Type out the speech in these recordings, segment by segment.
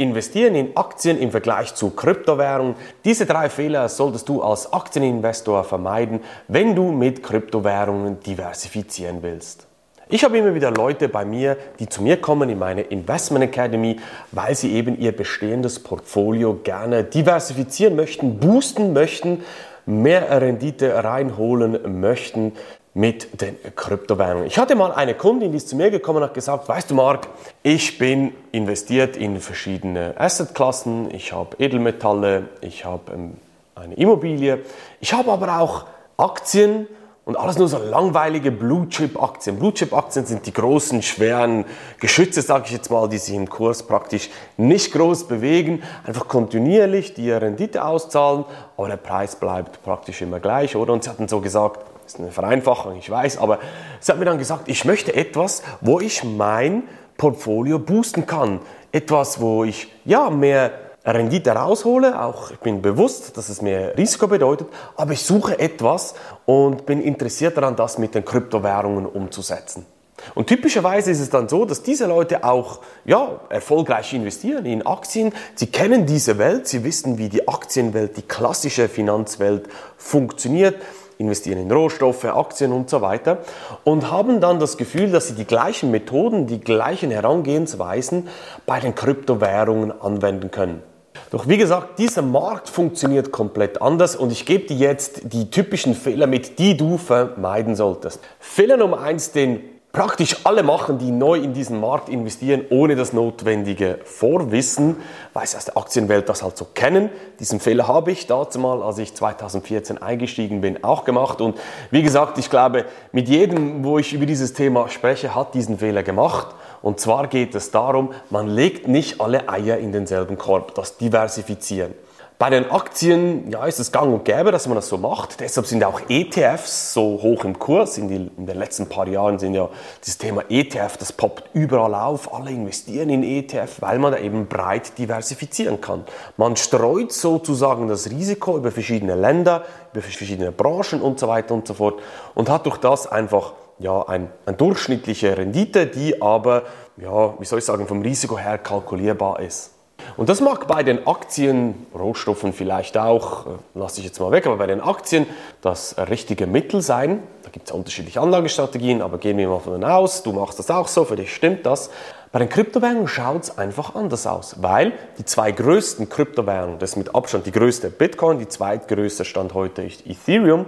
Investieren in Aktien im Vergleich zu Kryptowährungen. Diese drei Fehler solltest du als Aktieninvestor vermeiden, wenn du mit Kryptowährungen diversifizieren willst. Ich habe immer wieder Leute bei mir, die zu mir kommen in meine Investment Academy, weil sie eben ihr bestehendes Portfolio gerne diversifizieren möchten, boosten möchten, mehr Rendite reinholen möchten mit den Kryptowährungen. Ich hatte mal eine Kundin, die ist zu mir gekommen und hat gesagt, weißt du Marc, ich bin investiert in verschiedene Assetklassen, ich habe Edelmetalle, ich habe ähm, eine Immobilie, ich habe aber auch Aktien und alles nur so langweilige Blue Chip Aktien. Blue Chip Aktien sind die großen, schweren Geschütze, sage ich jetzt mal, die sich im Kurs praktisch nicht groß bewegen, einfach kontinuierlich die Rendite auszahlen, aber der Preis bleibt praktisch immer gleich, oder? Und sie hatten so gesagt, ist eine Vereinfachung, ich weiß, aber sie hat mir dann gesagt, ich möchte etwas, wo ich mein Portfolio boosten kann. Etwas, wo ich ja mehr Rendite raushole, auch ich bin bewusst, dass es mehr Risiko bedeutet, aber ich suche etwas und bin interessiert daran, das mit den Kryptowährungen umzusetzen. Und typischerweise ist es dann so, dass diese Leute auch ja, erfolgreich investieren in Aktien. Sie kennen diese Welt, sie wissen, wie die Aktienwelt, die klassische Finanzwelt funktioniert investieren in Rohstoffe, Aktien und so weiter und haben dann das Gefühl, dass sie die gleichen Methoden, die gleichen Herangehensweisen bei den Kryptowährungen anwenden können. Doch wie gesagt, dieser Markt funktioniert komplett anders und ich gebe dir jetzt die typischen Fehler mit, die du vermeiden solltest. Fehler Nummer eins, den praktisch alle machen, die neu in diesen Markt investieren, ohne das notwendige Vorwissen, weil sie aus der Aktienwelt das halt so kennen. Diesen Fehler habe ich dazu mal, als ich 2014 eingestiegen bin, auch gemacht. Und wie gesagt, ich glaube, mit jedem, wo ich über dieses Thema spreche, hat diesen Fehler gemacht. Und zwar geht es darum, man legt nicht alle Eier in denselben Korb, das Diversifizieren. Bei den Aktien ja, ist es gang und gäbe, dass man das so macht. Deshalb sind auch ETFs so hoch im Kurs. In, die, in, den letzten paar Jahren sind ja das Thema ETF, das poppt überall auf. Alle investieren in ETF, weil man da eben breit diversifizieren kann. Man streut sozusagen das Risiko über verschiedene Länder, über verschiedene Branchen und so weiter und so fort und hat durch das einfach ja, ein, eine durchschnittliche Rendite, die aber, ja, wie soll ich sagen, vom Risiko her kalkulierbar ist. Und das mag bei den Aktien, Rohstoffen vielleicht auch, äh, lasse ich jetzt mal weg, aber bei den Aktien das richtige Mittel sein. Da gibt es unterschiedliche Anlagestrategien, aber gehen wir mal von aus, du machst das auch so, für dich stimmt das. Bei den Kryptowährungen schaut es einfach anders aus, weil die zwei größten Kryptowährungen, das ist mit Abstand die größte Bitcoin, die zweitgrößte Stand heute ist Ethereum,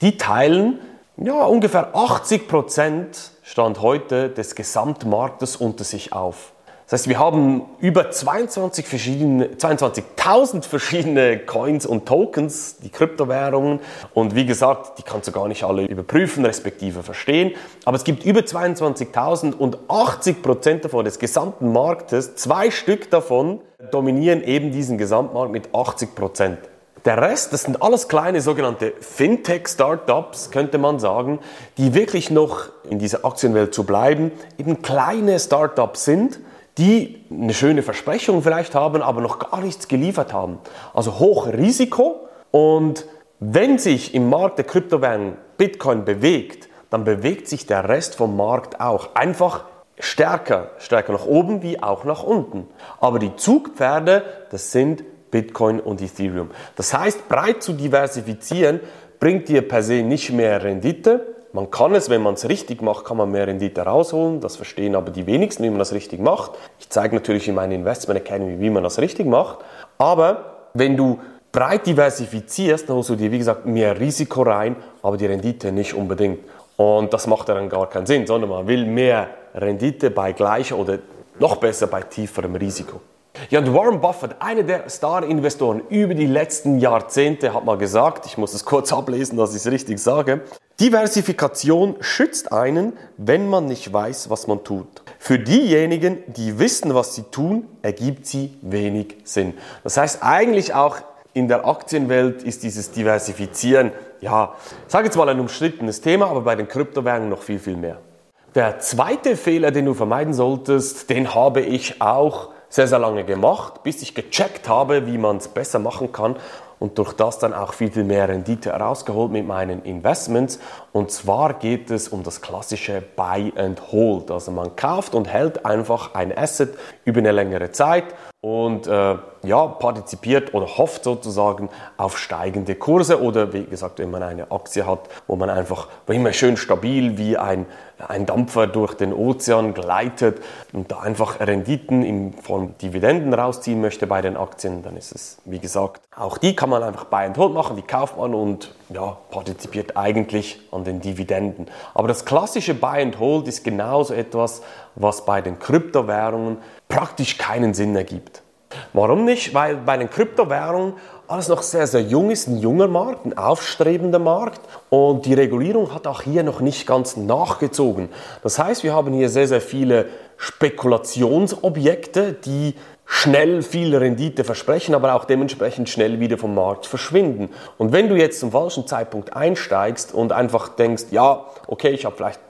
die teilen ja, ungefähr 80 Prozent Stand heute des Gesamtmarktes unter sich auf. Das heißt, wir haben über 22 verschiedene, 22.000 verschiedene Coins und Tokens, die Kryptowährungen. Und wie gesagt, die kannst du gar nicht alle überprüfen, respektive verstehen. Aber es gibt über 22.000 und 80 Prozent davon des gesamten Marktes, zwei Stück davon dominieren eben diesen Gesamtmarkt mit 80 Prozent. Der Rest, das sind alles kleine sogenannte Fintech-Startups, könnte man sagen, die wirklich noch in dieser Aktienwelt zu bleiben, eben kleine Startups sind, die eine schöne Versprechung vielleicht haben, aber noch gar nichts geliefert haben. Also hoch Risiko und wenn sich im Markt der Kryptowährung Bitcoin bewegt, dann bewegt sich der Rest vom Markt auch. Einfach stärker, stärker nach oben wie auch nach unten. Aber die Zugpferde, das sind Bitcoin und Ethereum. Das heißt, breit zu diversifizieren bringt dir per se nicht mehr Rendite, man kann es, wenn man es richtig macht, kann man mehr Rendite rausholen. Das verstehen aber die wenigsten, wie man das richtig macht. Ich zeige natürlich in meiner Investment Academy, wie man das richtig macht. Aber wenn du breit diversifizierst, dann holst du dir, wie gesagt, mehr Risiko rein, aber die Rendite nicht unbedingt. Und das macht dann gar keinen Sinn, sondern man will mehr Rendite bei gleicher oder noch besser bei tieferem Risiko. Ja, und Warren Buffett, einer der Star-Investoren über die letzten Jahrzehnte, hat mal gesagt, ich muss es kurz ablesen, dass ich es richtig sage, Diversifikation schützt einen, wenn man nicht weiß, was man tut. Für diejenigen, die wissen, was sie tun, ergibt sie wenig Sinn. Das heißt, eigentlich auch in der Aktienwelt ist dieses Diversifizieren, ja, sage jetzt mal ein umstrittenes Thema, aber bei den Kryptowährungen noch viel, viel mehr. Der zweite Fehler, den du vermeiden solltest, den habe ich auch sehr, sehr lange gemacht, bis ich gecheckt habe, wie man es besser machen kann. Und durch das dann auch viel, viel mehr Rendite herausgeholt mit meinen Investments. Und zwar geht es um das klassische Buy and Hold. Also man kauft und hält einfach ein Asset über eine längere Zeit und äh, ja, partizipiert oder hofft sozusagen auf steigende Kurse oder wie gesagt, wenn man eine Aktie hat, wo man einfach immer schön stabil wie ein, ein Dampfer durch den Ozean gleitet und da einfach Renditen in Form Dividenden rausziehen möchte bei den Aktien, dann ist es, wie gesagt, auch die kann man einfach Buy and Hold machen, die kauft man und ja, partizipiert eigentlich an den Dividenden. Aber das klassische Buy and Hold ist genauso etwas, was bei den Kryptowährungen praktisch keinen Sinn ergibt. Warum nicht? Weil bei den Kryptowährungen alles noch sehr, sehr jung ist, ein junger Markt, ein aufstrebender Markt und die Regulierung hat auch hier noch nicht ganz nachgezogen. Das heißt, wir haben hier sehr, sehr viele Spekulationsobjekte, die schnell viel Rendite versprechen, aber auch dementsprechend schnell wieder vom Markt verschwinden. Und wenn du jetzt zum falschen Zeitpunkt einsteigst und einfach denkst, ja, okay, ich habe vielleicht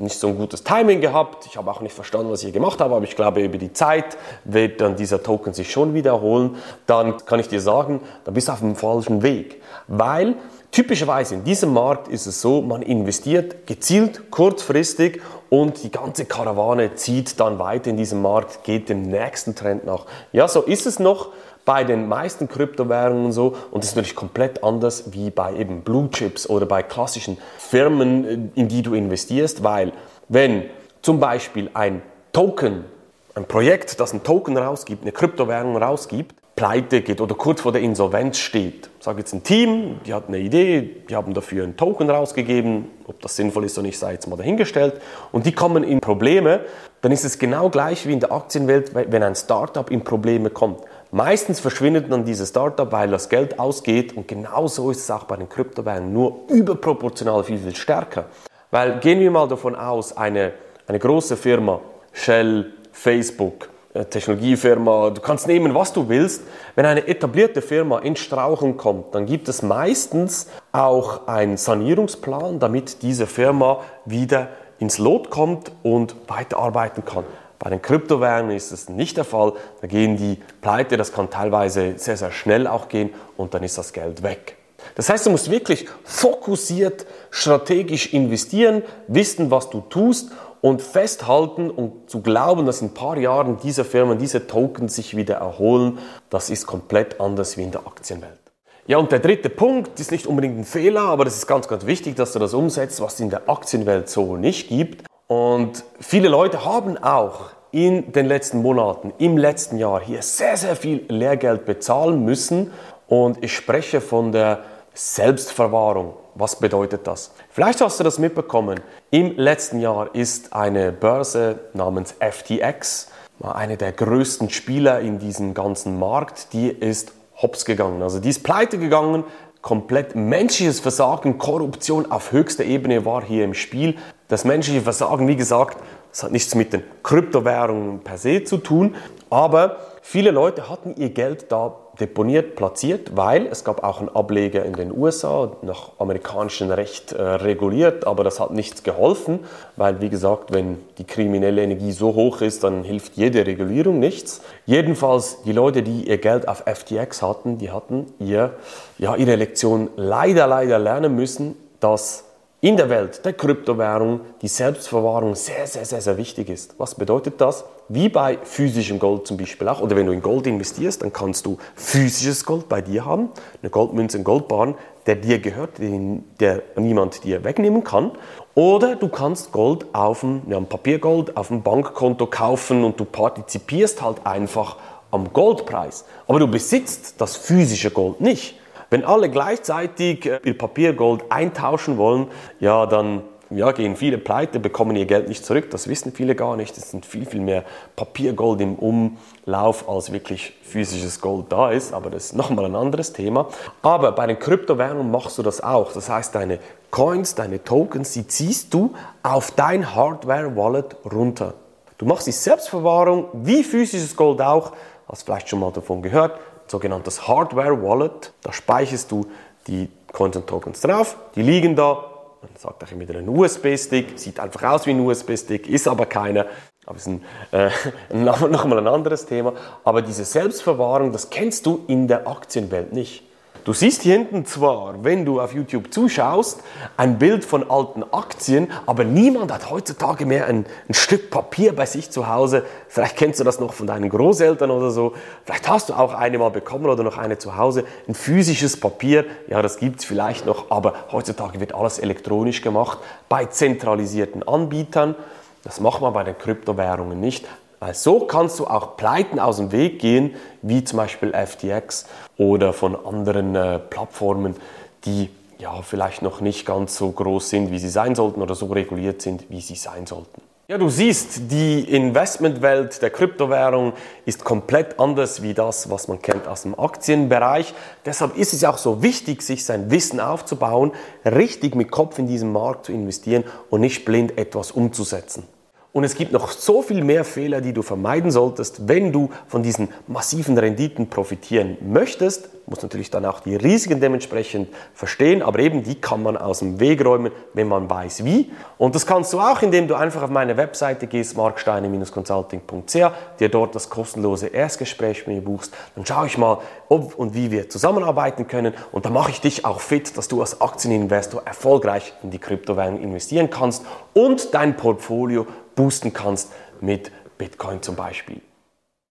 nicht so ein gutes Timing gehabt. Ich habe auch nicht verstanden, was ich gemacht habe, aber ich glaube, über die Zeit wird dann dieser Token sich schon wiederholen. Dann kann ich dir sagen, dann bist du auf dem falschen Weg. Weil typischerweise in diesem Markt ist es so, man investiert gezielt, kurzfristig und die ganze Karawane zieht dann weiter in diesem Markt, geht dem nächsten Trend nach. Ja, so ist es noch bei den meisten Kryptowährungen so und das ist natürlich komplett anders wie bei eben Blue Chips oder bei klassischen Firmen, in die du investierst, weil wenn zum Beispiel ein Token, ein Projekt, das ein Token rausgibt, eine Kryptowährung rausgibt, pleite geht oder kurz vor der Insolvenz steht. Ich sage jetzt ein Team, die hat eine Idee, die haben dafür einen Token rausgegeben, ob das sinnvoll ist oder nicht, sei jetzt mal dahingestellt, und die kommen in Probleme, dann ist es genau gleich wie in der Aktienwelt, wenn ein Startup in Probleme kommt. Meistens verschwindet dann dieses Startup, weil das Geld ausgeht und genau so ist es auch bei den Kryptowährungen, nur überproportional viel, viel stärker. Weil gehen wir mal davon aus, eine, eine große Firma, Shell, Facebook, Technologiefirma, du kannst nehmen, was du willst. Wenn eine etablierte Firma in Strauchen kommt, dann gibt es meistens auch einen Sanierungsplan, damit diese Firma wieder ins Lot kommt und weiterarbeiten kann. Bei den Kryptowährungen ist das nicht der Fall. Da gehen die pleite, das kann teilweise sehr, sehr schnell auch gehen und dann ist das Geld weg. Das heißt, du musst wirklich fokussiert, strategisch investieren, wissen, was du tust und festhalten und zu glauben, dass in ein paar Jahren diese Firmen, diese Tokens sich wieder erholen, das ist komplett anders wie in der Aktienwelt. Ja, und der dritte Punkt ist nicht unbedingt ein Fehler, aber das ist ganz, ganz wichtig, dass du das umsetzt, was es in der Aktienwelt so nicht gibt. Und viele Leute haben auch in den letzten Monaten, im letzten Jahr hier sehr, sehr viel Lehrgeld bezahlen müssen. Und ich spreche von der Selbstverwahrung. Was bedeutet das? Vielleicht hast du das mitbekommen. Im letzten Jahr ist eine Börse namens FTX, eine der größten Spieler in diesem ganzen Markt, die ist hops gegangen. Also die ist pleite gegangen, komplett menschliches Versagen, Korruption auf höchster Ebene war hier im Spiel. Das menschliche Versagen, wie gesagt, das hat nichts mit den Kryptowährungen per se zu tun, aber viele Leute hatten ihr Geld da deponiert, platziert, weil es gab auch einen Ableger in den USA, nach amerikanischem Recht äh, reguliert, aber das hat nichts geholfen, weil wie gesagt, wenn die kriminelle Energie so hoch ist, dann hilft jede Regulierung nichts. Jedenfalls die Leute, die ihr Geld auf FTX hatten, die hatten ihr, ja, ihre Lektion leider, leider lernen müssen, dass in der Welt der Kryptowährung die Selbstverwahrung sehr, sehr, sehr, sehr wichtig ist. Was bedeutet das? Wie bei physischem Gold zum Beispiel auch, oder wenn du in Gold investierst, dann kannst du physisches Gold bei dir haben, eine Goldmünze, ein Goldbarren, der dir gehört, den der niemand dir wegnehmen kann. Oder du kannst Gold auf dem, ja, Papiergold auf dem Bankkonto kaufen und du partizipierst halt einfach am Goldpreis. Aber du besitzt das physische Gold nicht. Wenn alle gleichzeitig äh, ihr Papiergold eintauschen wollen, ja, dann ja, gehen viele pleite, bekommen ihr Geld nicht zurück. Das wissen viele gar nicht. Es sind viel, viel mehr Papiergold im Umlauf, als wirklich physisches Gold da ist. Aber das ist nochmal ein anderes Thema. Aber bei den Kryptowährungen machst du das auch. Das heißt, deine Coins, deine Tokens, die ziehst du auf dein Hardware-Wallet runter. Du machst die Selbstverwahrung wie physisches Gold auch. Hast vielleicht schon mal davon gehört sogenanntes Hardware Wallet. Da speicherst du die Coins und Tokens drauf, die liegen da. Man sagt auch immer wieder ein USB-Stick, sieht einfach aus wie ein USB-Stick, ist aber keiner. Aber ist ein, äh, nochmal ein anderes Thema. Aber diese Selbstverwahrung, das kennst du in der Aktienwelt nicht. Du siehst hier hinten zwar, wenn du auf YouTube zuschaust, ein Bild von alten Aktien, aber niemand hat heutzutage mehr ein, ein, Stück Papier bei sich zu Hause. Vielleicht kennst du das noch von deinen Großeltern oder so. Vielleicht hast du auch eine mal bekommen oder noch eine zu Hause. Ein physisches Papier, ja, das gibt es vielleicht noch, aber heutzutage wird alles elektronisch gemacht bei zentralisierten Anbietern. Das macht man bei den Kryptowährungen nicht. Weil so kannst du auch Pleiten aus dem Weg gehen, wie zum Beispiel FTX oder von anderen äh, Plattformen, die ja vielleicht noch nicht ganz so groß sind, wie sie sein sollten oder so reguliert sind, wie sie sein sollten. Ja, du siehst, die Investmentwelt der Kryptowährung ist komplett anders wie das, was man kennt aus dem Aktienbereich. Deshalb ist es auch so wichtig, sich sein Wissen aufzubauen, richtig mit Kopf in diesen Markt zu investieren und nicht blind etwas umzusetzen. Und es gibt noch so viel mehr Fehler, die du vermeiden solltest, wenn du von diesen massiven Renditen profitieren möchtest. Du musst natürlich dann auch die Risiken dementsprechend verstehen, aber eben die kann man aus dem Weg räumen, wenn man weiß wie. Und das kannst du auch, indem du einfach auf meine Webseite gehst, marksteine-consulting.ch, dir dort das kostenlose Erstgespräch mit mir buchst. Dann schaue ich mal, ob und wie wir zusammenarbeiten können und dann mache ich dich auch fit, dass du als Aktieninvestor erfolgreich in die Kryptowährung investieren kannst und dein Portfolio boosten kannst mit Bitcoin zum Beispiel.